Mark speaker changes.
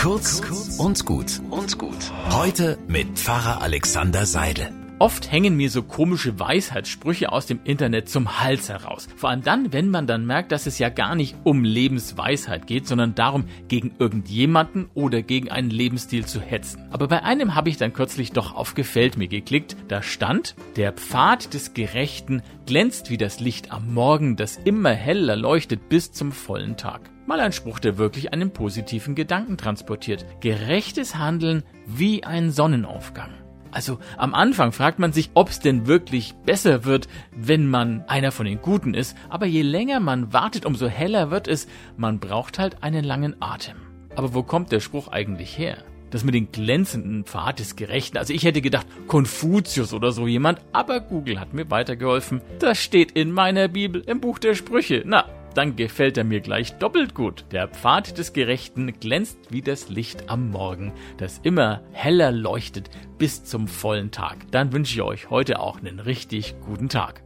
Speaker 1: Kurz und gut und gut. Heute mit Pfarrer Alexander Seidel.
Speaker 2: Oft hängen mir so komische Weisheitssprüche aus dem Internet zum Hals heraus. Vor allem dann, wenn man dann merkt, dass es ja gar nicht um Lebensweisheit geht, sondern darum, gegen irgendjemanden oder gegen einen Lebensstil zu hetzen. Aber bei einem habe ich dann kürzlich doch auf Gefällt mir geklickt. Da stand, der Pfad des Gerechten glänzt wie das Licht am Morgen, das immer heller leuchtet bis zum vollen Tag. Mal ein Spruch, der wirklich einen positiven Gedanken transportiert. Gerechtes Handeln wie ein Sonnenaufgang. Also am Anfang fragt man sich, ob es denn wirklich besser wird, wenn man einer von den Guten ist, aber je länger man wartet, umso heller wird es, man braucht halt einen langen Atem. Aber wo kommt der Spruch eigentlich her? Das mit den glänzenden Pfad des Gerechten. Also ich hätte gedacht Konfuzius oder so jemand, aber Google hat mir weitergeholfen. Das steht in meiner Bibel im Buch der Sprüche. Na, dann gefällt er mir gleich doppelt gut. Der Pfad des Gerechten glänzt wie das Licht am Morgen, das immer heller leuchtet bis zum vollen Tag. Dann wünsche ich euch heute auch einen richtig guten Tag.